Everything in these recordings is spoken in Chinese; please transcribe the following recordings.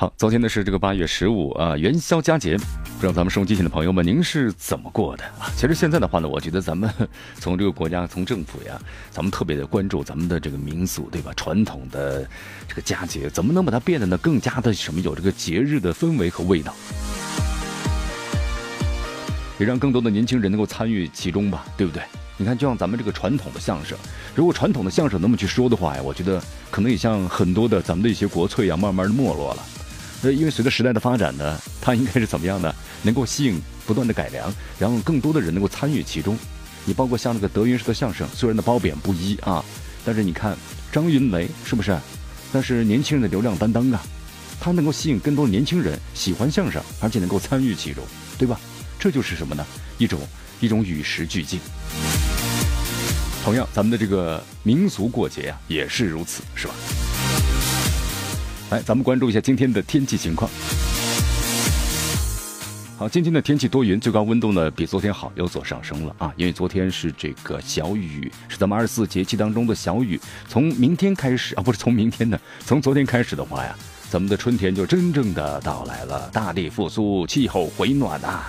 好，昨天呢是这个八月十五啊，元宵佳节，不知道咱们收机前的朋友们，您是怎么过的啊？其实现在的话呢，我觉得咱们 从这个国家、从政府呀，咱们特别的关注咱们的这个民俗，对吧？传统的这个佳节，怎么能把它变得呢更加的什么有这个节日的氛围和味道，也让更多的年轻人能够参与其中吧，对不对？你看，就像咱们这个传统的相声，如果传统的相声那么去说的话呀，我觉得可能也像很多的咱们的一些国粹呀，慢慢的没落了。呃，因为随着时代的发展呢，它应该是怎么样呢？能够吸引不断的改良，然后更多的人能够参与其中。你包括像那个德云社的相声，虽然的褒贬不一啊，但是你看张云雷是不是？那是年轻人的流量担当啊，他能够吸引更多年轻人喜欢相声，而且能够参与其中，对吧？这就是什么呢？一种一种与时俱进。同样，咱们的这个民俗过节呀，也是如此，是吧？来，咱们关注一下今天的天气情况。好，今天的天气多云，最高温度呢比昨天好，有所上升了啊。因为昨天是这个小雨，是咱们二十四节气当中的小雨。从明天开始啊，不是从明天呢，从昨天开始的话呀，咱们的春天就真正的到来了，大地复苏，气候回暖呐。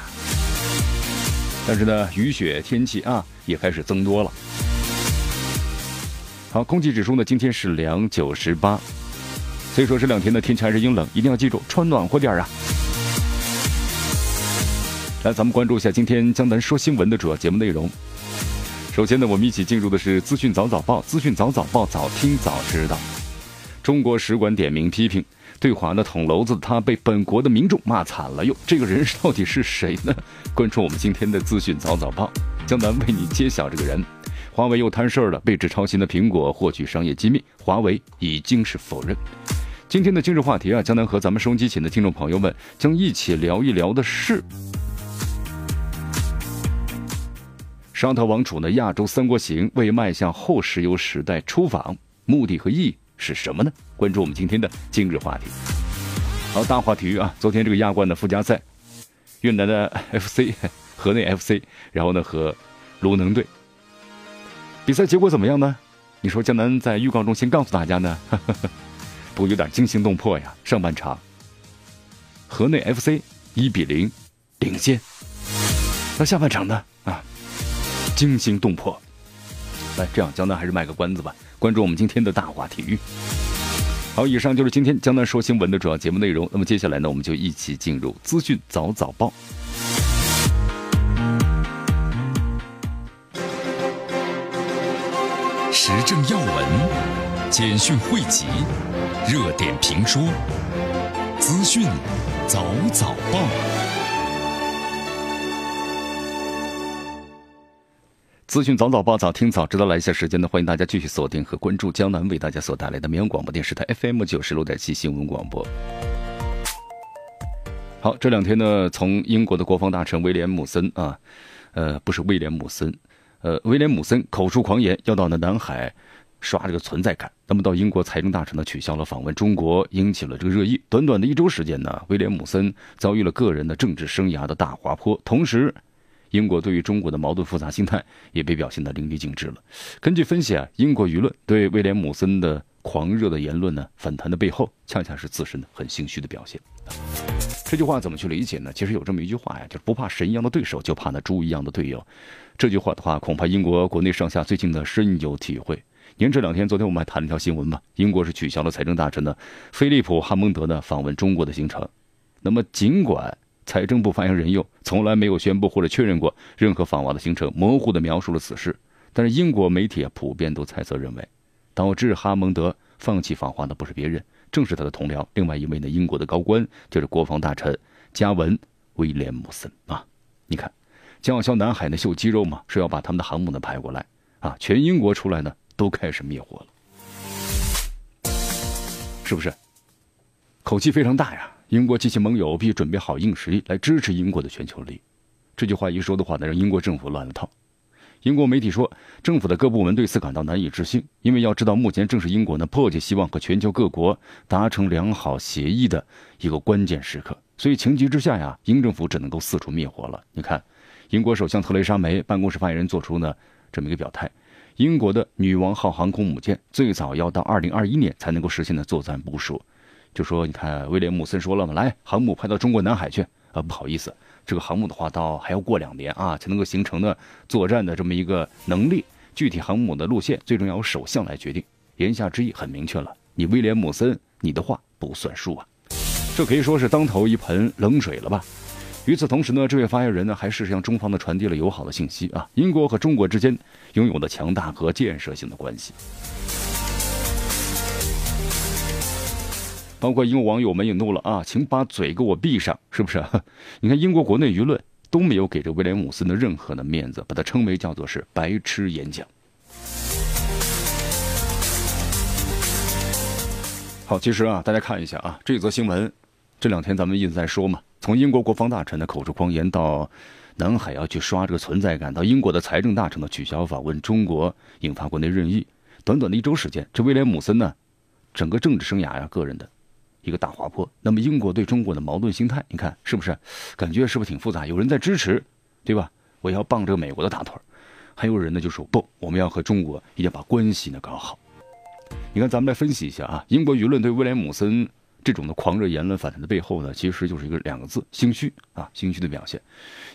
但是呢，雨雪天气啊也开始增多了。好，空气指数呢今天是两九十八。所以说这两天的天气还是阴冷，一定要记住穿暖和点儿啊！来，咱们关注一下今天江南说新闻的主要节目内容。首先呢，我们一起进入的是资讯早早报，资讯早早报，早听早知道。中国使馆点名批评对华的捅娄子，他被本国的民众骂惨了哟。这个人到底是谁呢？关注我们今天的资讯早早报，江南为你揭晓这个人。华为又摊事儿了，被指抄袭的苹果获取商业机密，华为已经是否认。今天的今日话题啊，江南和咱们收音机前的听众朋友们将一起聊一聊的是沙特王储的亚洲三国行为迈向后石油时代出访，目的和意义是什么呢？关注我们今天的今日话题。好，大话体育啊，昨天这个亚冠的附加赛，越南的 FC 河内 FC，然后呢和鲁能队。比赛结果怎么样呢？你说江南在预告中先告诉大家呢，不有点惊心动魄呀？上半场，河内 FC 一比零领先，那下半场呢？啊，惊心动魄。来，这样江南还是卖个关子吧，关注我们今天的大话体育。好，以上就是今天江南说新闻的主要节目内容。那么接下来呢，我们就一起进入资讯早早报。时政要闻、简讯汇集、热点评说、资讯早早报。资讯早早报，早听早知道。来一下时间呢，欢迎大家继续锁定和关注江南为大家所带来的绵阳广播电视台 FM 九十六点七新闻广播。好，这两天呢，从英国的国防大臣威廉姆森啊，呃，不是威廉姆森。呃，威廉姆森口出狂言，要到呢南海刷这个存在感。那么到英国财政大臣呢取消了访问中国，引起了这个热议。短短的一周时间呢，威廉姆森遭遇了个人的政治生涯的大滑坡。同时，英国对于中国的矛盾复杂心态也被表现得淋漓尽致了。根据分析啊，英国舆论对威廉姆森的狂热的言论呢反弹的背后，恰恰是自身的很心虚的表现。这句话怎么去理解呢？其实有这么一句话呀，就是不怕神一样的对手，就怕那猪一样的队友。这句话的话，恐怕英国国内上下最近呢深有体会。您这两天，昨天我们还谈了一条新闻嘛，英国是取消了财政大臣的菲利普·哈蒙德呢访问中国的行程。那么，尽管财政部发言人又从来没有宣布或者确认过任何访华的行程，模糊的描述了此事，但是英国媒体普遍都猜测认为，导致哈蒙德放弃访华的不是别人，正是他的同僚，另外一位呢英国的高官，就是国防大臣加文·威廉姆森啊。你看。叫嚣南海呢秀肌肉嘛，说要把他们的航母呢派过来啊！全英国出来呢都开始灭火了，是不是？口气非常大呀。英国及其盟友必须准备好硬实力来支持英国的全球利益。这句话一说的话呢，让英国政府乱了套。英国媒体说，政府的各部门对此感到难以置信，因为要知道，目前正是英国呢迫切希望和全球各国达成良好协议的一个关键时刻。所以情急之下呀，英政府只能够四处灭火了。你看，英国首相特蕾莎梅办公室发言人做出呢这么一个表态：，英国的女王号航空母舰最早要到二零二一年才能够实现的作战部署。就说你看，威廉姆森说了嘛，来航母派到中国南海去啊，不好意思，这个航母的话，到还要过两年啊，才能够形成的作战的这么一个能力。具体航母的路线，最终要由首相来决定。言下之意很明确了，你威廉姆森，你的话不算数啊，这可以说是当头一盆冷水了吧。与此同时呢，这位发言人呢，还是向中方的传递了友好的信息啊，英国和中国之间拥有的强大和建设性的关系。包括英国网友们也怒了啊，请把嘴给我闭上，是不是？你看英国国内舆论都没有给这威廉姆森的任何的面子，把他称为叫做是白痴演讲。好，其实啊，大家看一下啊，这则新闻，这两天咱们一直在说嘛，从英国国防大臣的口出狂言到南海要去刷这个存在感，到英国的财政大臣的取消访问中国，引发国内热议，短短的一周时间，这威廉姆森呢，整个政治生涯呀，个人的。一个大滑坡。那么英国对中国的矛盾心态，你看是不是？感觉是不是挺复杂？有人在支持，对吧？我要傍着美国的大腿还有人呢就说不，我们要和中国一定要把关系呢搞好。你看，咱们来分析一下啊，英国舆论对威廉姆森这种的狂热言论反弹的背后呢，其实就是一个两个字：心虚啊，心虚的表现。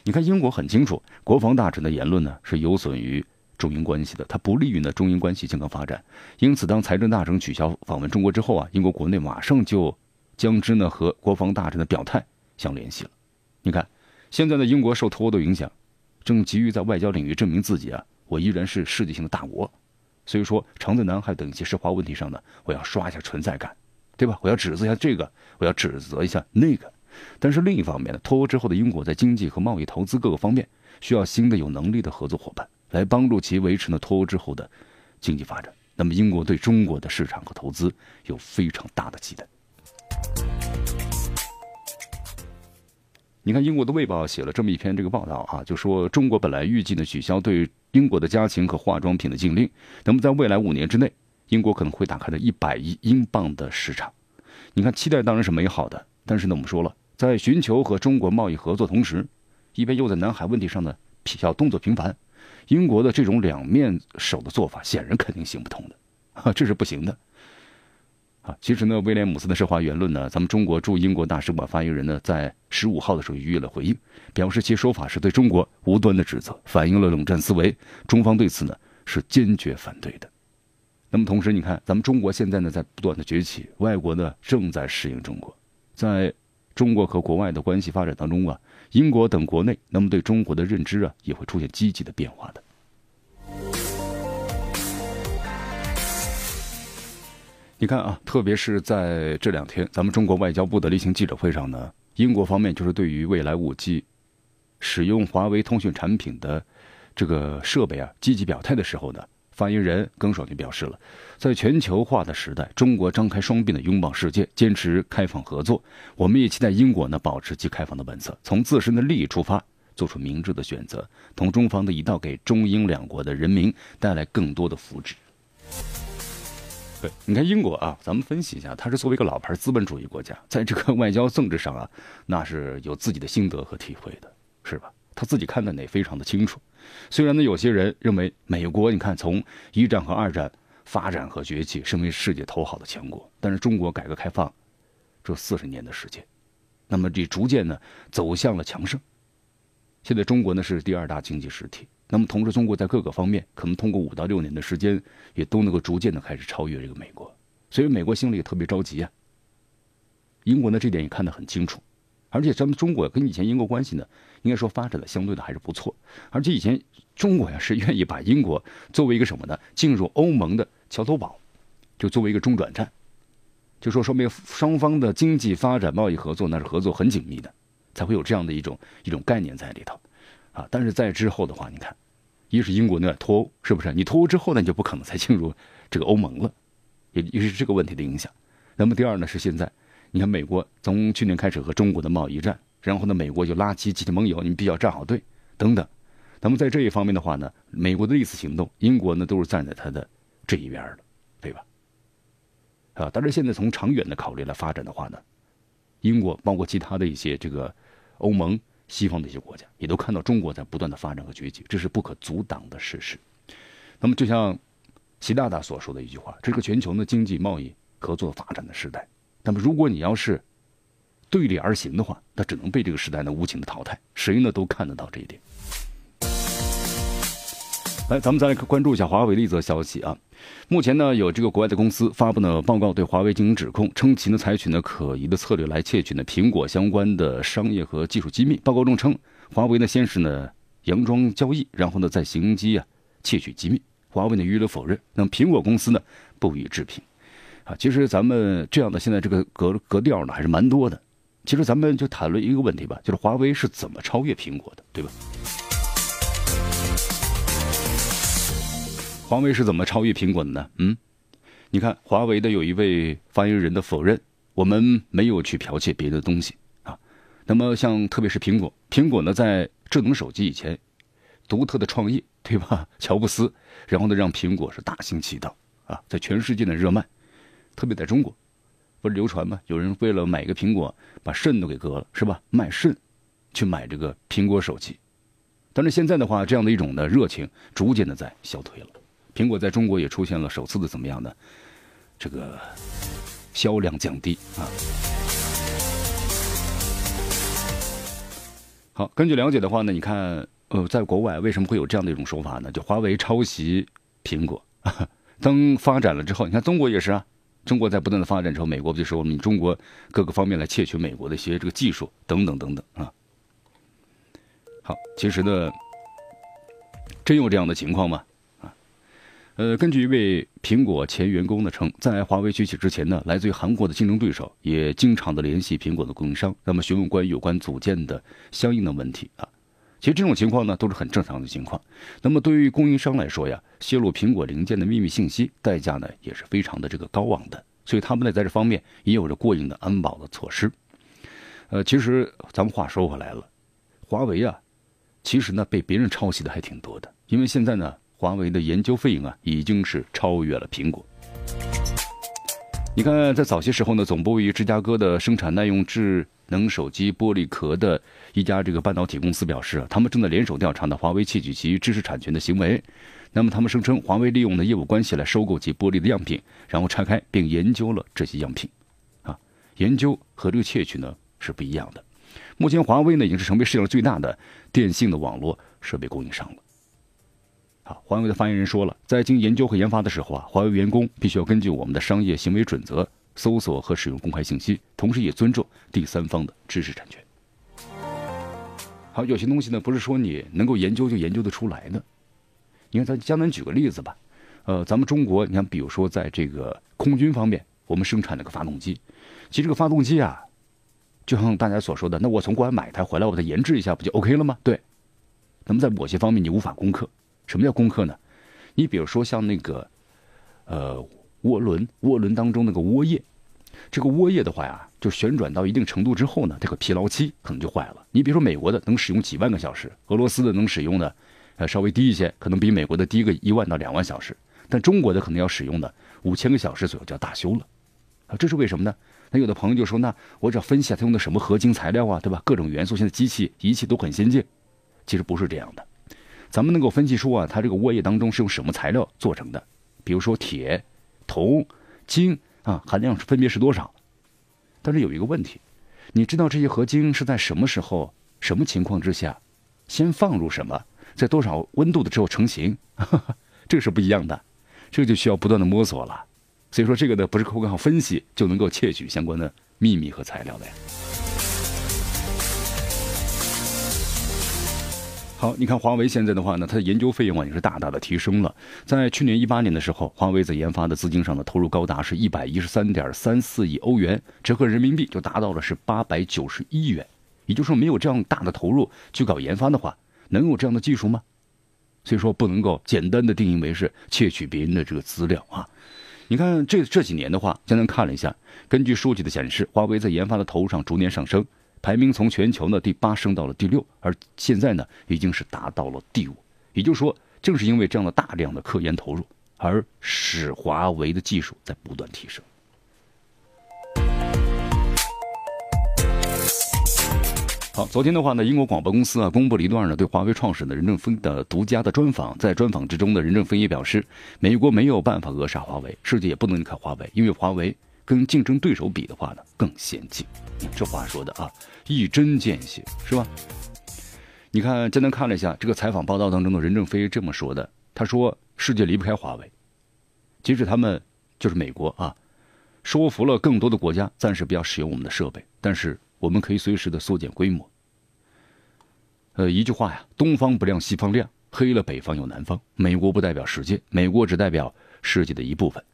你看，英国很清楚，国防大臣的言论呢是有损于中英关系的，它不利于呢中英关系健康发展。因此，当财政大臣取消访问中国之后啊，英国国内马上就。将之呢和国防大臣的表态相联系了。你看，现在的英国受脱欧的影响，正急于在外交领域证明自己啊，我依然是世界性的大国。所以说，常在南海等一些涉华问题上呢，我要刷一下存在感，对吧？我要指责一下这个，我要指责一下那个。但是另一方面呢，脱欧之后的英国在经济和贸易、投资各个方面需要新的有能力的合作伙伴来帮助其维持呢脱欧之后的经济发展。那么，英国对中国的市场和投资有非常大的期待。你看，英国的《卫报》写了这么一篇这个报道啊，就说中国本来预计呢取消对英国的家禽和化妆品的禁令，那么在未来五年之内，英国可能会打开的一百亿英镑的市场。你看，期待当然是美好的，但是呢，我们说了，在寻求和中国贸易合作同时，一边又在南海问题上呢小动作频繁，英国的这种两面手的做法，显然肯定行不通的，这是不行的。啊，其实呢，威廉姆斯的涉华言论呢，咱们中国驻英国大使馆发言人呢，在十五号的时候予以了回应，表示其说法是对中国无端的指责，反映了冷战思维，中方对此呢是坚决反对的。那么同时，你看，咱们中国现在呢在不断的崛起，外国呢正在适应中国，在中国和国外的关系发展当中啊，英国等国内那么对中国的认知啊也会出现积极的变化的。你看啊，特别是在这两天，咱们中国外交部的例行记者会上呢，英国方面就是对于未来五 G 使用华为通讯产品的这个设备啊，积极表态的时候呢，发言人耿爽就表示了，在全球化的时代，中国张开双臂的拥抱世界，坚持开放合作。我们也期待英国呢保持其开放的本色，从自身的利益出发，做出明智的选择，同中方的一道给中英两国的人民带来更多的福祉。对你看英国啊，咱们分析一下，它是作为一个老牌资本主义国家，在这个外交政治上啊，那是有自己的心得和体会的，是吧？他自己看的也非常的清楚。虽然呢，有些人认为美国，你看从一战和二战发展和崛起，身为世界头号的强国，但是中国改革开放这四十年的时间，那么这逐渐呢走向了强盛。现在中国呢是第二大经济实体。那么，同时，中国在各个方面可能通过五到六年的时间，也都能够逐渐的开始超越这个美国，所以美国心里也特别着急啊。英国呢，这点也看得很清楚，而且咱们中国跟以前英国关系呢，应该说发展的相对的还是不错，而且以前中国呀是愿意把英国作为一个什么呢？进入欧盟的桥头堡，就作为一个中转站，就说说明双方的经济发展、贸易合作那是合作很紧密的，才会有这样的一种一种概念在里头。啊，但是在之后的话，你看，一是英国那脱欧，是不是？你脱欧之后呢，你就不可能再进入这个欧盟了，也也是这个问题的影响。那么第二呢，是现在你看美国从去年开始和中国的贸易战，然后呢，美国就拉起集体盟友，你们必须要站好队等等。那么在这一方面的话呢，美国的历次行动，英国呢都是站在他的这一边的，对吧？啊，但是现在从长远的考虑来发展的话呢，英国包括其他的一些这个欧盟、西方的一些国家，也都看到中国在不断的发展和崛起，这是不可阻挡的事实。那么就像习大大所说的一句话，这个全球的经济贸易合作发展的时代。那么，如果你要是对立而行的话，那只能被这个时代呢无情的淘汰。谁呢都看得到这一点。来，咱们再来关注一下华为的一则消息啊。目前呢，有这个国外的公司发布呢报告，对华为进行指控，称其呢采取呢可疑的策略来窃取呢苹果相关的商业和技术机密。报告中称，华为呢先是呢佯装交易，然后呢再行机啊窃取机密。华为呢予以了否认，那么苹果公司呢不予置评。啊，其实咱们这样的现在这个格格调呢还是蛮多的。其实咱们就谈论一个问题吧，就是华为是怎么超越苹果的，对吧？华为是怎么超越苹果的呢？嗯，你看华为的有一位发言人的否认，我们没有去剽窃别的东西啊。那么像特别是苹果，苹果呢在智能手机以前独特的创意，对吧？乔布斯，然后呢让苹果是大行其道啊，在全世界的热卖。特别在中国，不是流传吗？有人为了买一个苹果，把肾都给割了，是吧？卖肾去买这个苹果手机。但是现在的话，这样的一种的热情逐渐的在消退了。苹果在中国也出现了首次的怎么样呢？这个销量降低啊。好，根据了解的话呢，你看，呃，在国外为什么会有这样的一种说法呢？就华为抄袭苹果，当发展了之后，你看中国也是啊。中国在不断的发展之后，美国不就说我们中国各个方面来窃取美国的一些这个技术等等等等啊？好，其实呢，真有这样的情况吗？啊，呃，根据一位苹果前员工的称，在华为崛起之前呢，来自于韩国的竞争对手也经常的联系苹果的供应商，那么询问关于有关组件的相应的问题啊。其实这种情况呢，都是很正常的情况。那么对于供应商来说呀，泄露苹果零件的秘密信息，代价呢也是非常的这个高昂的。所以他们呢在这方面也有着过硬的安保的措施。呃，其实咱们话说回来了，华为啊，其实呢被别人抄袭的还挺多的。因为现在呢，华为的研究费用啊已经是超越了苹果。你看，在早些时候呢，总部位于芝加哥的生产耐用制。能手机玻璃壳的一家这个半导体公司表示，他们正在联手调查呢华为窃取其知识产权的行为。那么他们声称，华为利用的业务关系来收购其玻璃的样品，然后拆开并研究了这些样品。啊，研究和这个窃取呢是不一样的。目前华为呢已经是成为世界上最大的电信的网络设备供应商了。好，华为的发言人说了，在经研究和研发的时候啊，华为员工必须要根据我们的商业行为准则。搜索和使用公开信息，同时也尊重第三方的知识产权。好，有些东西呢，不是说你能够研究就研究得出来的。你看，咱江南举个例子吧，呃，咱们中国，你看，比如说在这个空军方面，我们生产那个发动机，其实这个发动机啊，就像大家所说的，那我从国外买一台回来，我再研制一下，不就 OK 了吗？对。那么在某些方面你无法攻克。什么叫攻克呢？你比如说像那个，呃。涡轮，涡轮当中那个涡叶，这个涡叶的话呀，就旋转到一定程度之后呢，这个疲劳期可能就坏了。你比如说美国的能使用几万个小时，俄罗斯的能使用的，呃，稍微低一些，可能比美国的低个一万到两万小时，但中国的可能要使用的五千个小时左右就要大修了，啊，这是为什么呢？那有的朋友就说，那我只要分析下它用的什么合金材料啊，对吧？各种元素，现在机器仪器都很先进，其实不是这样的。咱们能够分析出啊，它这个涡叶当中是用什么材料做成的，比如说铁。铜、金啊，含量分别是多少？但是有一个问题，你知道这些合金是在什么时候、什么情况之下，先放入什么，在多少温度的时候成型？这是不一样的，这就需要不断的摸索了。所以说，这个呢不是靠分析就能够窃取相关的秘密和材料的呀。好，你看华为现在的话呢，它的研究费用啊也是大大的提升了。在去年一八年的时候，华为在研发的资金上呢投入高达是一百一十三点三四亿欧元，折合人民币就达到了是八百九十一亿元。也就是说，没有这样大的投入去搞研发的话，能有这样的技术吗？所以说不能够简单的定义为是窃取别人的这个资料啊。你看这这几年的话，简单看了一下，根据数据的显示，华为在研发的投入上逐年上升，排名从全球呢第八升到了第六，而现在呢已经是达到了第五。也就是说，正是因为这样的大量的科研投入，而使华为的技术在不断提升。好，昨天的话呢，英国广播公司啊公布了一段呢对华为创始人任正非的独家的专访。在专访之中呢，任正非也表示，美国没有办法扼杀华为，世界也不能离开华为，因为华为跟竞争对手比的话呢更先进。这话说的啊，一针见血，是吧？你看，简单看了一下这个采访报道当中的任正非这么说的，他说世界离不开华为，即使他们就是美国啊，说服了更多的国家暂时不要使用我们的设备，但是。我们可以随时的缩减规模。呃，一句话呀，东方不亮西方亮，黑了北方有南方。美国不代表世界，美国只代表世界的一部分。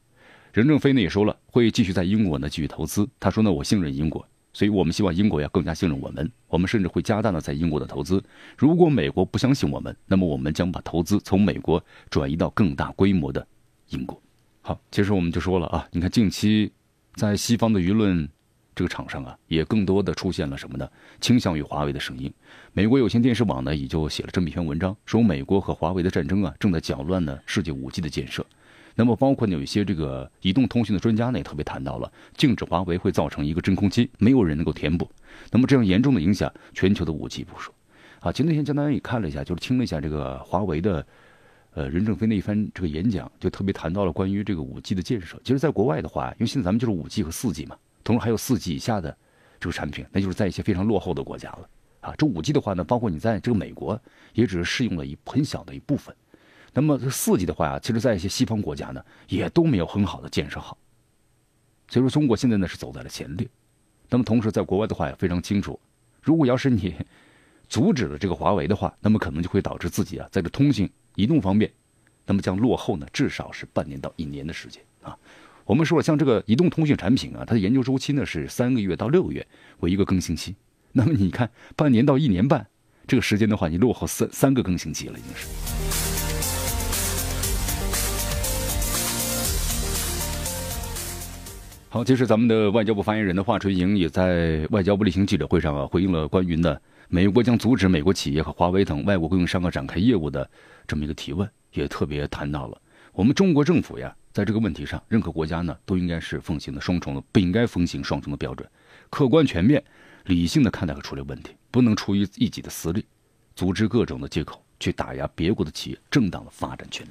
任正非呢也说了，会继续在英国呢继续投资。他说呢，我信任英国，所以我们希望英国要更加信任我们。我们甚至会加大呢在英国的投资。如果美国不相信我们，那么我们将把投资从美国转移到更大规模的英国。好，其实我们就说了啊，你看近期在西方的舆论。这个场上啊，也更多的出现了什么呢？倾向于华为的声音。美国有线电视网呢，也就写了这么一篇文章，说美国和华为的战争啊，正在搅乱呢世界五 G 的建设。那么，包括有一些这个移动通讯的专家呢，也特别谈到了，禁止华为会造成一个真空期，没有人能够填补。那么这样严重的影响全球的五 G 部署。啊，前段时间江南也看了一下，就是听了一下这个华为的，呃任正非那一番这个演讲，就特别谈到了关于这个五 G 的建设。其实，在国外的话，因为现在咱们就是五 G 和四 G 嘛。同时还有四 G 以下的这个产品，那就是在一些非常落后的国家了啊。这五 G 的话呢，包括你在这个美国，也只是适用了一很小的一部分。那么四 G 的话呀，其实在一些西方国家呢，也都没有很好的建设好。所以说，中国现在呢是走在了前列。那么同时，在国外的话也非常清楚，如果要是你阻止了这个华为的话，那么可能就会导致自己啊在这通信、移动方面，那么将落后呢至少是半年到一年的时间啊。我们说了，像这个移动通信产品啊，它的研究周期呢是三个月到六个月为一个更新期。那么你看，半年到一年半这个时间的话，你落后三三个更新期了，已经是。好，其实咱们的外交部发言人的华春莹也在外交部例行记者会上啊，回应了关于呢美国将阻止美国企业和华为等外国供应商啊展开业务的这么一个提问，也特别谈到了我们中国政府呀。在这个问题上，任何国家呢都应该是奉行的双重的，不应该奉行双重的标准，客观全面、理性的看待和处理问题，不能出于一己的私利，组织各种的借口去打压别国的企业正当的发展权利。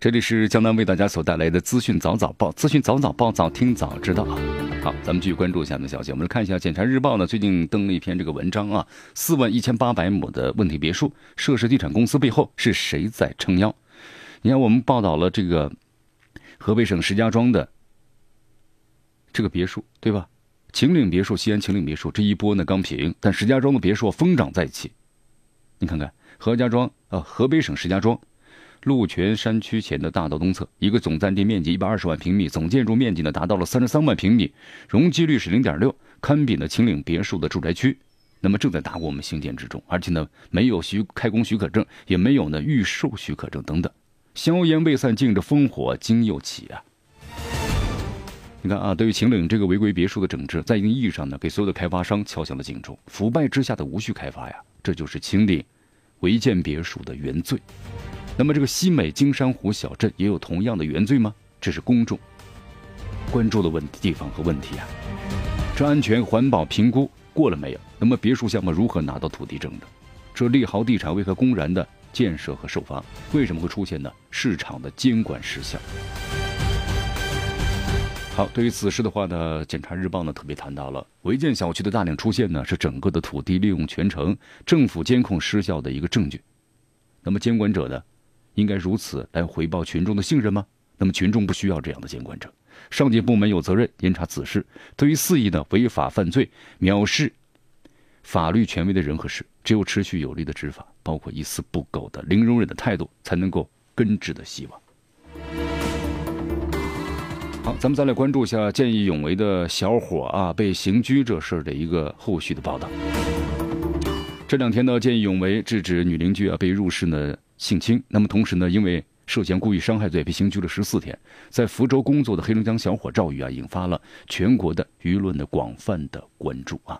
这里是江南为大家所带来的资讯早早报，资讯早早报，早听早知道。好，咱们继续关注一下面的消息。我们来看一下《检察日报》呢，最近登了一篇这个文章啊，四万一千八百亩的问题别墅，涉事地产公司背后是谁在撑腰？你看，我们报道了这个河北省石家庄的这个别墅，对吧？秦岭别墅，西安秦岭别墅这一波呢刚平，但石家庄的别墅疯涨再起。你看看，何家庄啊，河北省石家庄鹿泉山区前的大道东侧，一个总占地面积一百二十万平米，总建筑面积呢达到了三十三万平米，容积率是零点六，堪比呢秦岭别墅的住宅区。那么正在打我们兴建之中，而且呢没有许开工许可证，也没有呢预售许可证等等。硝烟未散，尽着烽火今又起啊！你看啊，对于秦岭这个违规别墅的整治，在一定意义上呢，给所有的开发商敲响了警钟。腐败之下的无序开发呀，这就是秦岭违建别墅的原罪。那么，这个西美金山湖小镇也有同样的原罪吗？这是公众关注的问题地方和问题啊。这安全环保评估过了没有？那么，别墅项目如何拿到土地证的？这利豪地产为何公然的？建设和售房为什么会出现呢？市场的监管失效。好，对于此事的话呢，检察日报呢特别谈到了违建小区的大量出现呢，是整个的土地利用全程政府监控失效的一个证据。那么监管者呢，应该如此来回报群众的信任吗？那么群众不需要这样的监管者，上级部门有责任严查此事。对于肆意的违法犯罪、藐视法律权威的人和事，只有持续有力的执法，包括一丝不苟的零容忍的态度，才能够根治的希望。好，咱们再来关注一下见义勇为的小伙啊被刑拘这事的一个后续的报道。这两天呢，见义勇为制止女邻居啊被入室呢性侵，那么同时呢，因为涉嫌故意伤害罪被刑拘了十四天，在福州工作的黑龙江小伙赵宇啊，引发了全国的舆论的广泛的关注啊。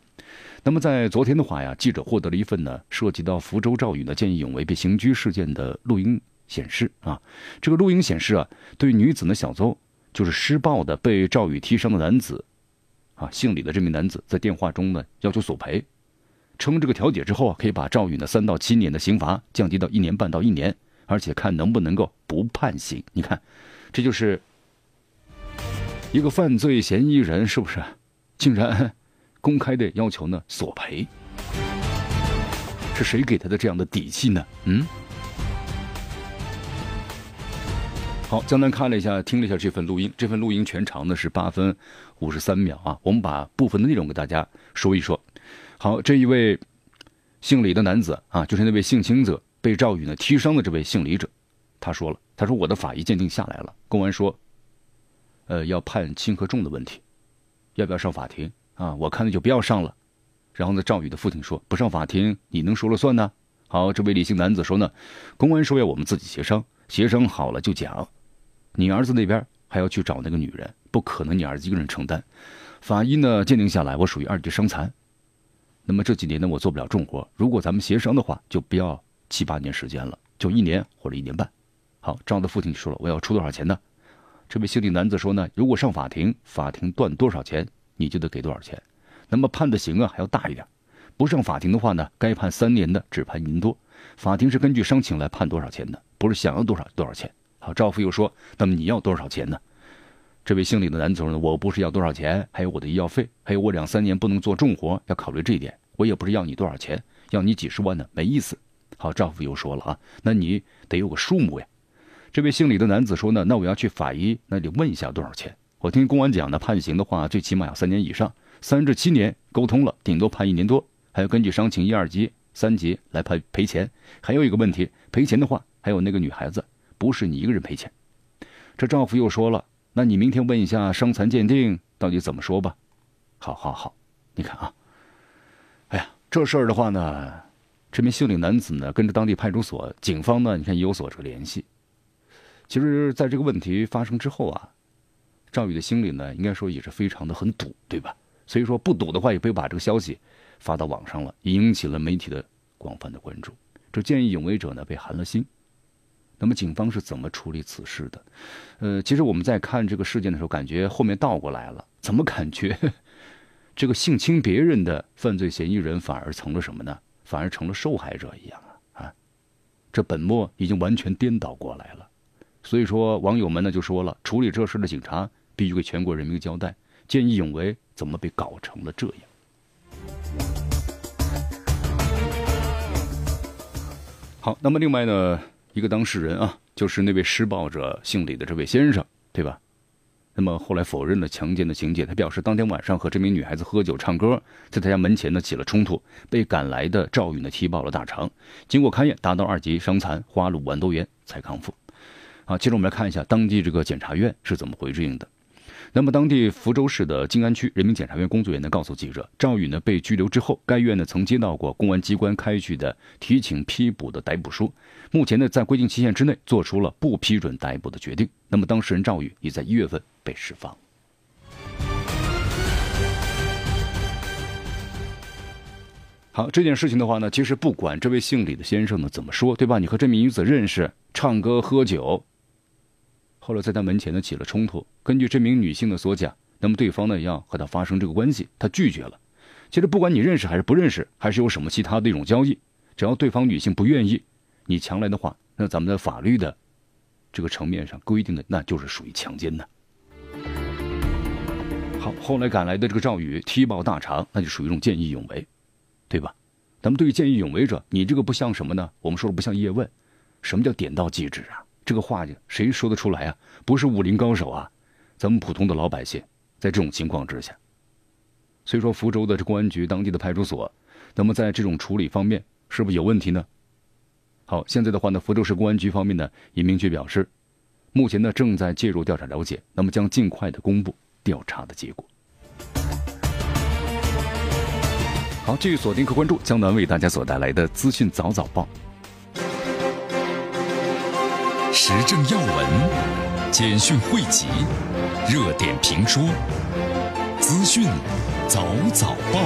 那么在昨天的话呀，记者获得了一份呢涉及到福州赵宇的见义勇为被刑拘事件的录音显示啊。这个录音显示啊，对女子呢小邹就是施暴的被赵宇踢伤的男子啊，姓李的这名男子在电话中呢要求索赔，称这个调解之后啊，可以把赵宇呢三到七年的刑罚降低到一年半到一年。而且看能不能够不判刑？你看，这就是一个犯罪嫌疑人，是不是？竟然公开的要求呢索赔，是谁给他的这样的底气呢？嗯。好，江南看了一下，听了一下这份录音，这份录音全长呢是八分五十三秒啊。我们把部分的内容给大家说一说。好，这一位姓李的男子啊，就是那位性侵者。被赵宇呢踢伤的这位姓李者，他说了：“他说我的法医鉴定下来了，公安说，呃，要判轻和重的问题，要不要上法庭啊？我看那就不要上了。”然后呢，赵宇的父亲说：“不上法庭，你能说了算呢？”好，这位李姓男子说呢：“公安说要我们自己协商，协商好了就讲。你儿子那边还要去找那个女人，不可能你儿子一个人承担。法医呢鉴定下来，我属于二级伤残。那么这几年呢，我做不了重活。如果咱们协商的话，就不要。”七八年时间了，就一年或者一年半。好，赵的父亲就说了：“我要出多少钱呢？”这位姓李男子说：“呢，如果上法庭，法庭断多少钱，你就得给多少钱。那么判的刑啊还要大一点。不上法庭的话呢，该判三年的只判一年多。法庭是根据伤情来判多少钱的，不是想要多少多少钱。”好，赵父又说：“那么你要多少钱呢？”这位姓李的男子说：“呢，我不是要多少钱，还有我的医药费，还有我两三年不能做重活，要考虑这一点。我也不是要你多少钱，要你几十万呢，没意思。”好，丈夫又说了啊，那你得有个数目呀。这位姓李的男子说呢，那我要去法医那里问一下多少钱。我听公安讲呢，判刑的话最起码要三年以上，三至七年沟通了，顶多判一年多，还要根据伤情一二级、三级来赔赔钱。还有一个问题，赔钱的话还有那个女孩子，不是你一个人赔钱。这丈夫又说了，那你明天问一下伤残鉴定到底怎么说吧。好好好，你看啊，哎呀，这事儿的话呢。这名姓李男子呢，跟着当地派出所、警方呢，你看也有所这个联系。其实，在这个问题发生之后啊，赵宇的心里呢，应该说也是非常的很堵，对吧？所以说不堵的话，也不会把这个消息发到网上了，引起了媒体的广泛的关注。这见义勇为者呢被寒了心。那么警方是怎么处理此事的？呃，其实我们在看这个事件的时候，感觉后面倒过来了，怎么感觉 这个性侵别人的犯罪嫌疑人反而成了什么呢？反而成了受害者一样啊！啊，这本末已经完全颠倒过来了。所以说，网友们呢就说了，处理这事的警察必须给全国人民交代，见义勇为怎么被搞成了这样？好，那么另外呢，一个当事人啊，就是那位施暴者姓李的这位先生，对吧？那么后来否认了强奸的情节，他表示当天晚上和这名女孩子喝酒唱歌，在他家门前呢起了冲突，被赶来的赵宇呢踢爆了大肠，经过勘验达到二级伤残，花了五万多元才康复。好，接着我们来看一下当地这个检察院是怎么回应的。那么，当地福州市的静安区人民检察院工作人员呢告诉记者，赵宇呢被拘留之后，该院呢曾接到过公安机关开具的提请批捕的逮捕书，目前呢在规定期限之内做出了不批准逮捕的决定。那么，当事人赵宇已在一月份被释放。好，这件事情的话呢，其实不管这位姓李的先生呢怎么说，对吧？你和这名女子认识，唱歌喝酒。后来在他门前呢起了冲突，根据这名女性的所讲，那么对方呢要和他发生这个关系，他拒绝了。其实不管你认识还是不认识，还是有什么其他的一种交易，只要对方女性不愿意，你强来的话，那咱们在法律的这个层面上规定的，那就是属于强奸的。好，后来赶来的这个赵宇踢爆大肠，那就属于一种见义勇为，对吧？咱们对于见义勇为者，你这个不像什么呢？我们说的不像叶问，什么叫点到即止啊？这个话谁说得出来啊？不是武林高手啊，咱们普通的老百姓，在这种情况之下，所以说福州的这公安局当地的派出所，那么在这种处理方面是不是有问题呢？好，现在的话呢，福州市公安局方面呢也明确表示，目前呢正在介入调查了解，那么将尽快的公布调查的结果。好，继续锁定和关注江南为大家所带来的资讯早早报。时政要闻、简讯汇集、热点评说、资讯早早报。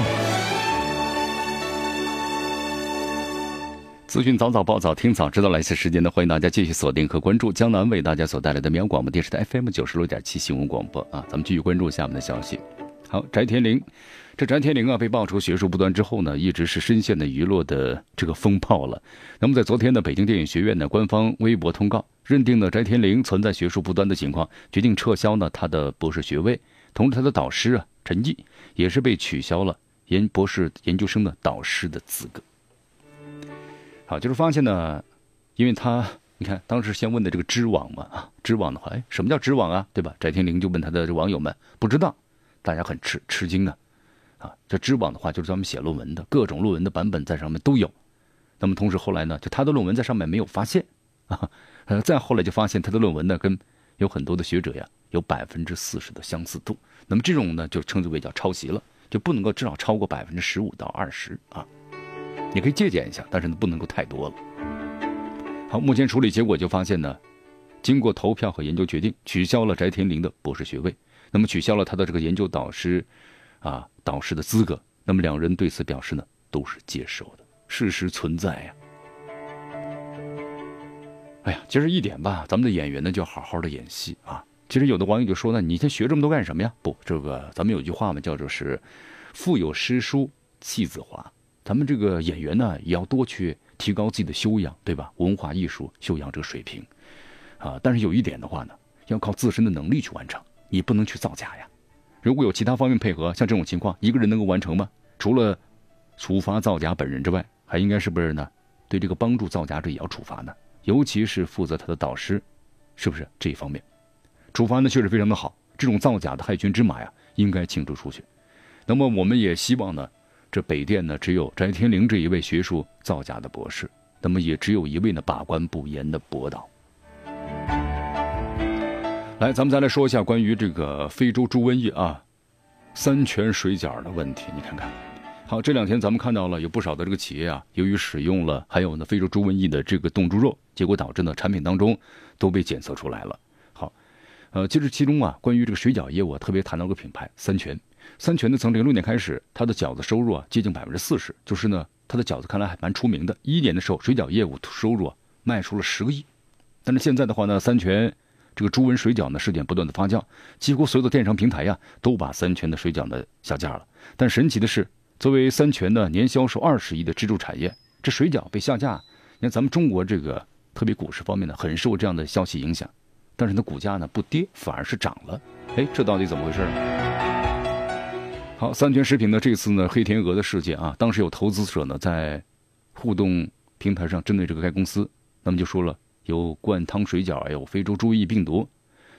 资讯早早报早听早知道，来自时间呢，欢迎大家继续锁定和关注江南为大家所带来的绵阳广播电视台 FM 九十六点七新闻广播啊，咱们继续关注下面的消息。好，翟天临，这翟天临啊被爆出学术不端之后呢，一直是深陷的娱乐的这个风暴了。那么在昨天呢，北京电影学院呢官方微博通告，认定呢翟天临存在学术不端的情况，决定撤销呢他的博士学位，同时他的导师啊陈毅也是被取消了研博士研究生的导师的资格。好，就是发现呢，因为他你看当时先问的这个知网嘛啊，知网的话，哎，什么叫知网啊，对吧？翟天临就问他的网友们不知道。大家很吃吃惊啊，啊，这知网的话就是专门写论文的，各种论文的版本在上面都有。那么同时后来呢，就他的论文在上面没有发现啊，呃，再后来就发现他的论文呢跟有很多的学者呀有百分之四十的相似度。那么这种呢就称之为叫抄袭了，就不能够至少超过百分之十五到二十啊。你可以借鉴一下，但是呢不能够太多了。好，目前处理结果就发现呢，经过投票和研究决定，取消了翟天临的博士学位。那么取消了他的这个研究导师，啊，导师的资格。那么两人对此表示呢，都是接受的，事实存在呀。哎呀，其实一点吧，咱们的演员呢就要好好的演戏啊。其实有的网友就说呢，你先学这么多干什么呀？不，这个咱们有句话嘛，叫做是“腹有诗书气自华”。咱们这个演员呢，也要多去提高自己的修养，对吧？文化艺术修养这个水平，啊，但是有一点的话呢，要靠自身的能力去完成。你不能去造假呀！如果有其他方面配合，像这种情况，一个人能够完成吗？除了处罚造假本人之外，还应该是不是呢？对这个帮助造假者也要处罚呢？尤其是负责他的导师，是不是这一方面？处罚呢确实非常的好。这种造假的害群之马呀，应该清除出去。那么我们也希望呢，这北电呢只有翟天临这一位学术造假的博士，那么也只有一位呢把关不严的博导。来，咱们再来说一下关于这个非洲猪瘟疫啊，三全水饺的问题。你看看，好，这两天咱们看到了有不少的这个企业啊，由于使用了还有呢非洲猪瘟疫的这个冻猪肉，结果导致呢产品当中都被检测出来了。好，呃，其实其中啊，关于这个水饺业务，特别谈到个品牌三全。三全呢，从零六年开始，它的饺子收入啊接近百分之四十，就是呢它的饺子看来还蛮出名的。一一年的时候，水饺业务收入啊卖出了十个亿，但是现在的话呢，三全。这个猪瘟水饺呢事件不断的发酵，几乎所有的电商平台呀都把三全的水饺呢下架了。但神奇的是，作为三全呢年销售二十亿的支柱产业，这水饺被下架，你看咱们中国这个特别股市方面呢很受这样的消息影响，但是它股价呢不跌，反而是涨了。哎，这到底怎么回事呢？好，三全食品呢这次呢黑天鹅的事件啊，当时有投资者呢在互动平台上针对这个该公司，那么就说了。有灌汤水饺，还有非洲猪疫病毒。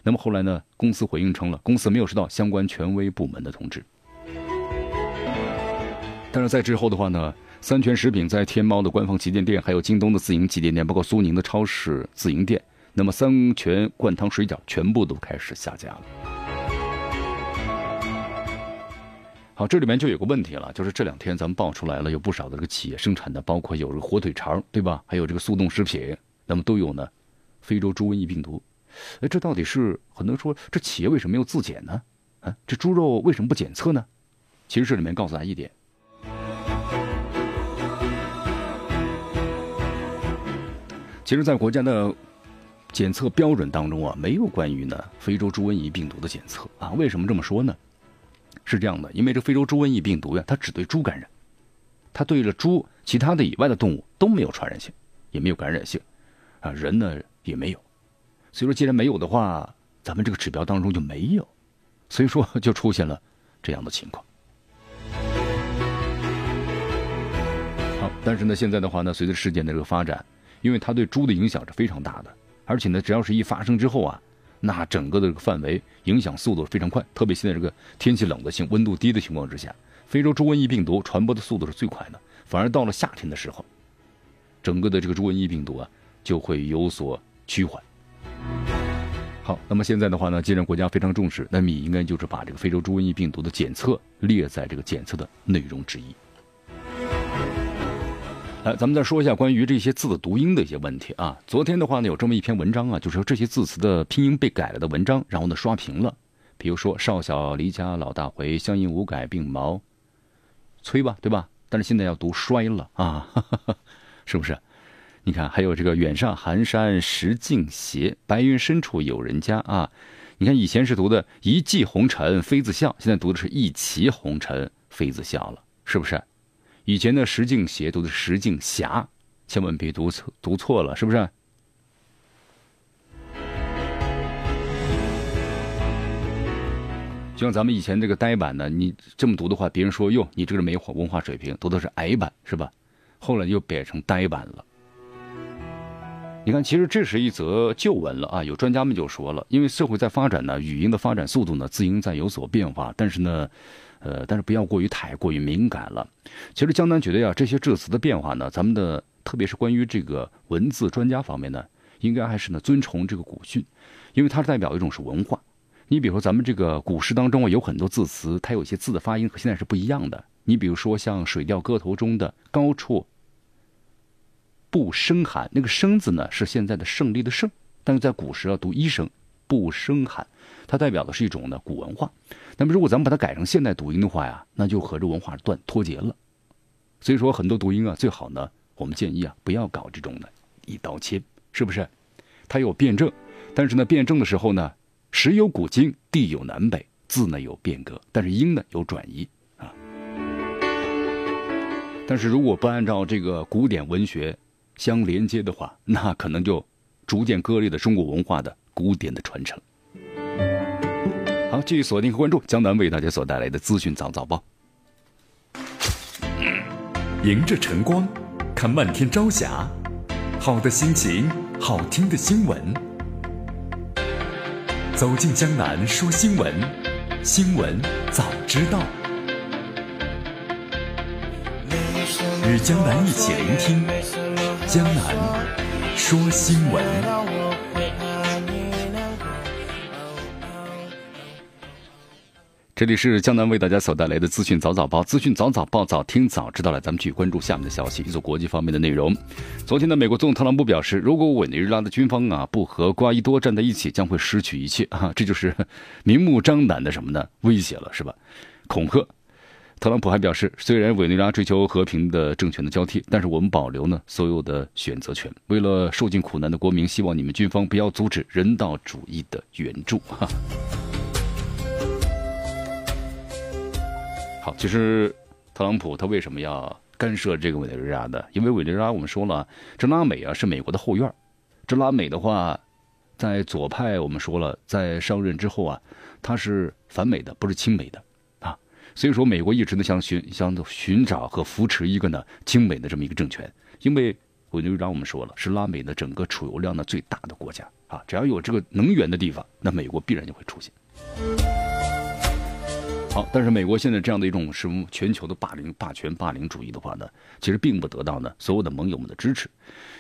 那么后来呢？公司回应称了，公司没有收到相关权威部门的通知。但是在之后的话呢，三全食品在天猫的官方旗舰店，还有京东的自营旗舰店，包括苏宁的超市自营店，那么三全灌汤水饺全部都开始下架了。好，这里面就有个问题了，就是这两天咱们爆出来了，有不少的这个企业生产的，包括有这个火腿肠，对吧？还有这个速冻食品。那么都有呢，非洲猪瘟疫病毒，哎，这到底是很多人说这企业为什么没有自检呢？啊，这猪肉为什么不检测呢？其实这里面告诉咱一点，其实，在国家的检测标准当中啊，没有关于呢非洲猪瘟疫病毒的检测啊。为什么这么说呢？是这样的，因为这非洲猪瘟疫病毒呀，它只对猪感染，它对了猪其他的以外的动物都没有传染性，也没有感染性。啊，人呢也没有，所以说既然没有的话，咱们这个指标当中就没有，所以说就出现了这样的情况。好，但是呢，现在的话呢，随着事件的这个发展，因为它对猪的影响是非常大的，而且呢，只要是一发生之后啊，那整个的这个范围影响速度非常快，特别现在这个天气冷的性，温度低的情况之下，非洲猪瘟疫病毒传播的速度是最快的，反而到了夏天的时候，整个的这个猪瘟疫病毒啊就会有所趋缓。好，那么现在的话呢，既然国家非常重视，那么应该就是把这个非洲猪瘟疫病毒的检测列在这个检测的内容之一。来，咱们再说一下关于这些字的读音的一些问题啊。昨天的话呢，有这么一篇文章啊，就是说这些字词的拼音被改了的文章，然后呢刷屏了。比如说少小离家老大回，乡音无改鬓毛催吧，对吧？但是现在要读衰了啊，是不是？你看，还有这个远上寒山石径斜，白云深处有人家啊。你看以前是读的一骑红尘妃子笑，现在读的是一骑红尘妃子笑了，是不是？以前的石径斜读的石径斜，千万别读错，读错了，是不是？就像咱们以前这个呆板呢，你这么读的话，别人说哟，你这个没文化水平，读的是矮板，是吧？后来又变成呆板了。你看，其实这是一则旧闻了啊！有专家们就说了，因为社会在发展呢，语音的发展速度呢，字音在有所变化，但是呢，呃，但是不要过于太过于敏感了。其实江南觉得呀，这些字词的变化呢，咱们的特别是关于这个文字专家方面呢，应该还是呢遵从这个古训，因为它是代表一种是文化。你比如说咱们这个古诗当中啊，有很多字词，它有些字的发音和现在是不一样的。你比如说像《水调歌头》中的“高处”。不生寒，那个生字呢是现在的胜利的胜，但是在古时要读一声，不生寒，它代表的是一种呢古文化。那么如果咱们把它改成现代读音的话呀，那就和这文化断脱节了。所以说很多读音啊，最好呢，我们建议啊不要搞这种的一刀切，是不是？它有辩证，但是呢辩证的时候呢，时有古今，地有南北，字呢有变革，但是音呢有转移啊。但是如果不按照这个古典文学。相连接的话，那可能就逐渐割裂的中国文化的古典的传承。好，继续锁定和关注江南为大家所带来的资讯早早报。迎着晨光，看漫天朝霞，好的心情，好听的新闻。走进江南说新闻，新闻早知道。与江南一起聆听。江南说新闻，这里是江南为大家所带来的资讯早早报，资讯早早报早听早知道了。咱们去关注下面的消息，一组国际方面的内容。昨天呢，美国总统特朗普表示，如果委内瑞拉的军方啊不和瓜伊多站在一起，将会失去一切啊！这就是明目张胆的什么呢？威胁了是吧？恐吓。特朗普还表示，虽然委内瑞拉追求和平的政权的交替，但是我们保留呢所有的选择权。为了受尽苦难的国民，希望你们军方不要阻止人道主义的援助。哈。好，其实特朗普他为什么要干涉这个委内瑞拉呢？因为委内瑞拉我们说了，这拉美啊是美国的后院这拉美的话，在左派我们说了，在上任之后啊，他是反美的，不是亲美的。所以说，美国一直呢想寻想寻找和扶持一个呢亲美的这么一个政权，因为委内瑞拉我们说了是拉美的整个储油量呢最大的国家啊，只要有这个能源的地方，那美国必然就会出现。好，但是美国现在这样的一种是全球的霸凌、霸权、霸凌主义的话呢，其实并不得到呢所有的盟友们的支持。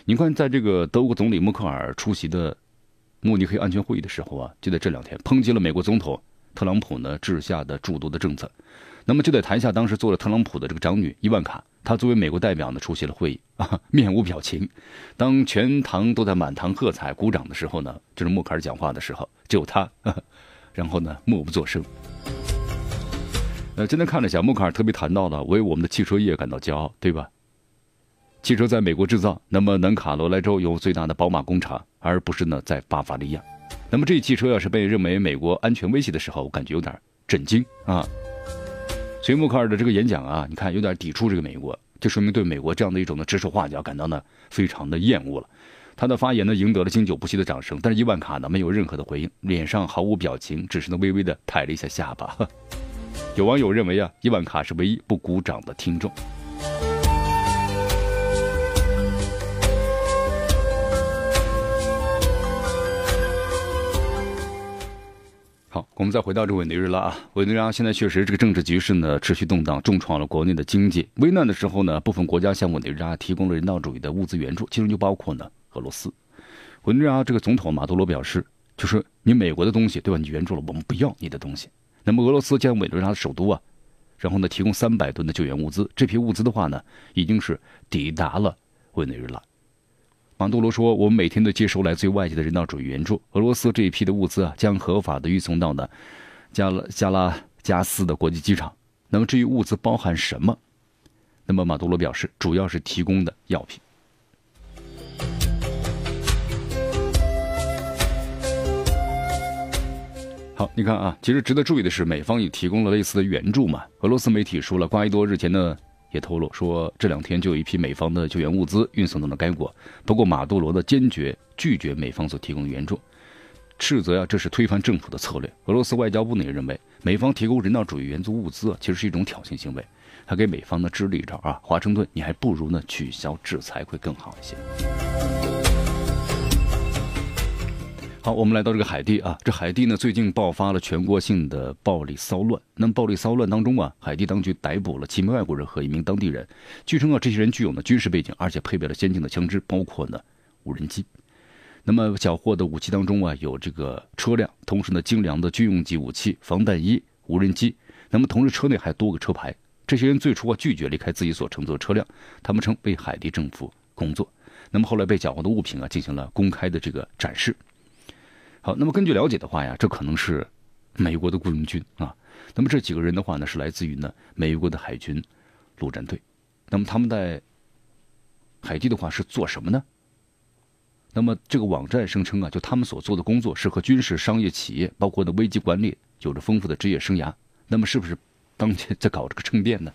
你看，在这个德国总理默克尔出席的慕尼黑安全会议的时候啊，就在这两天抨击了美国总统。特朗普呢治下的诸多的政策，那么就在台下，当时做了特朗普的这个长女伊万卡，她作为美国代表呢出席了会议啊，面无表情。当全堂都在满堂喝彩鼓掌的时候呢，就是默克尔讲话的时候，就她，然后呢默不作声。呃，今天看了一下，默克尔特别谈到了为我们的汽车业感到骄傲，对吧？汽车在美国制造，那么南卡罗来州有最大的宝马工厂，而不是呢在巴伐利亚。那么这汽车要是被认为美国安全威胁的时候，我感觉有点震惊啊。所以默克尔的这个演讲啊，你看有点抵触这个美国，就说明对美国这样的一种的指手画脚感到呢非常的厌恶了。他的发言呢赢得了经久不息的掌声，但是伊万卡呢没有任何的回应，脸上毫无表情，只是呢微微的抬了一下下巴。有网友认为啊，伊万卡是唯一不鼓掌的听众。好，我们再回到这个委内瑞拉啊，委内瑞拉现在确实这个政治局势呢持续动荡，重创了国内的经济。危难的时候呢，部分国家向委内瑞拉提供了人道主义的物资援助，其中就包括呢俄罗斯。委内瑞拉这个总统马杜罗表示，就是你美国的东西对吧？你援助了，我们不要你的东西。那么俄罗斯将委内瑞拉的首都啊，然后呢提供三百吨的救援物资，这批物资的话呢，已经是抵达了委内瑞拉。马杜罗说：“我们每天都接收来自于外界的人道主义援助。俄罗斯这一批的物资啊，将合法的运送到呢加拉加拉加斯的国际机场。那么至于物资包含什么，那么马杜罗表示，主要是提供的药品。好，你看啊，其实值得注意的是，美方也提供了类似的援助嘛。俄罗斯媒体说了，瓜伊多日前呢。”也透露说，这两天就有一批美方的救援物资运送到了该国。不过，马杜罗的坚决拒绝美方所提供的援助，斥责呀这是推翻政府的策略。俄罗斯外交部呢也认为，美方提供人道主义援助物资啊其实是一种挑衅行为，他给美方呢支了一招啊。华盛顿，你还不如呢取消制裁会更好一些。好，我们来到这个海地啊，这海地呢最近爆发了全国性的暴力骚乱。那么暴力骚乱当中啊，海地当局逮捕了七名外国人和一名当地人。据称啊，这些人具有呢军事背景，而且配备了先进的枪支，包括呢无人机。那么缴获的武器当中啊，有这个车辆，同时呢精良的军用级武器、防弹衣、无人机。那么同时车内还多个车牌。这些人最初啊拒绝离开自己所乘坐的车辆，他们称为海地政府工作。那么后来被缴获的物品啊进行了公开的这个展示。好，那么根据了解的话呀，这可能是美国的雇佣军啊。那么这几个人的话呢，是来自于呢美国的海军陆战队。那么他们在海地的话是做什么呢？那么这个网站声称啊，就他们所做的工作是和军事、商业企业，包括的危机管理有着丰富的职业生涯。那么是不是当前在搞这个政变呢？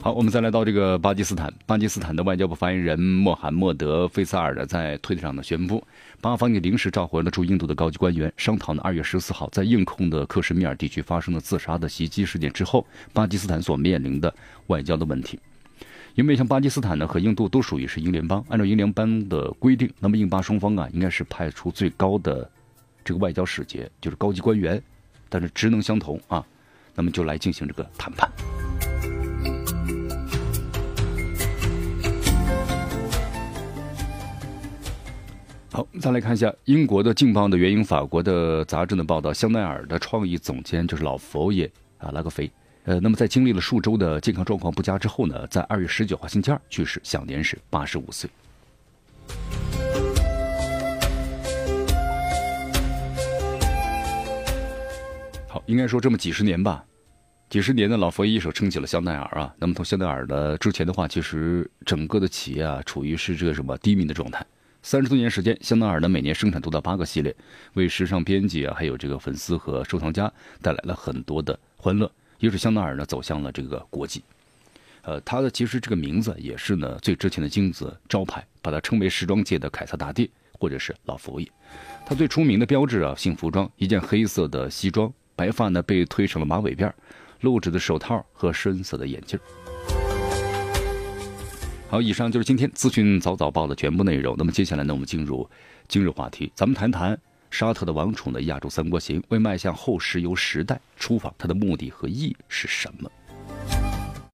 好，我们再来到这个巴基斯坦。巴基斯坦的外交部发言人穆罕默德·费萨尔呢，在推特上呢宣布，巴方也临时召回了驻印度的高级官员，商讨呢二月十四号在印控的克什米尔地区发生的自杀的袭击事件之后，巴基斯坦所面临的外交的问题。因为像巴基斯坦呢和印度都属于是英联邦，按照英联邦的规定，那么印巴双方啊应该是派出最高的这个外交使节，就是高级官员，但是职能相同啊，那么就来进行这个谈判。好，再来看一下英国的《劲报》的援引法国的杂志的报道，香奈儿的创意总监就是老佛爷啊拉格菲，呃，那么在经历了数周的健康状况不佳之后呢，在二月十九号星期二去世，享年是八十五岁。好，应该说这么几十年吧，几十年的老佛爷一手撑起了香奈儿啊。那么从香奈儿的之前的话，其实整个的企业啊，处于是这个什么低迷的状态。三十多年时间，香奈儿呢每年生产多达八个系列，为时尚编辑啊，还有这个粉丝和收藏家带来了很多的欢乐，也使香奈儿呢走向了这个国际。呃，它的其实这个名字也是呢最值钱的金子招牌，把它称为时装界的凯撒大帝或者是老佛爷。它最出名的标志啊，性服装，一件黑色的西装，白发呢被推成了马尾辫，露指的手套和深色的眼镜。好，以上就是今天资讯早早报的全部内容。那么接下来呢，我们进入今日话题，咱们谈谈沙特的王宠的亚洲三国行为迈向后石油时代出访，它的目的和意义是什么？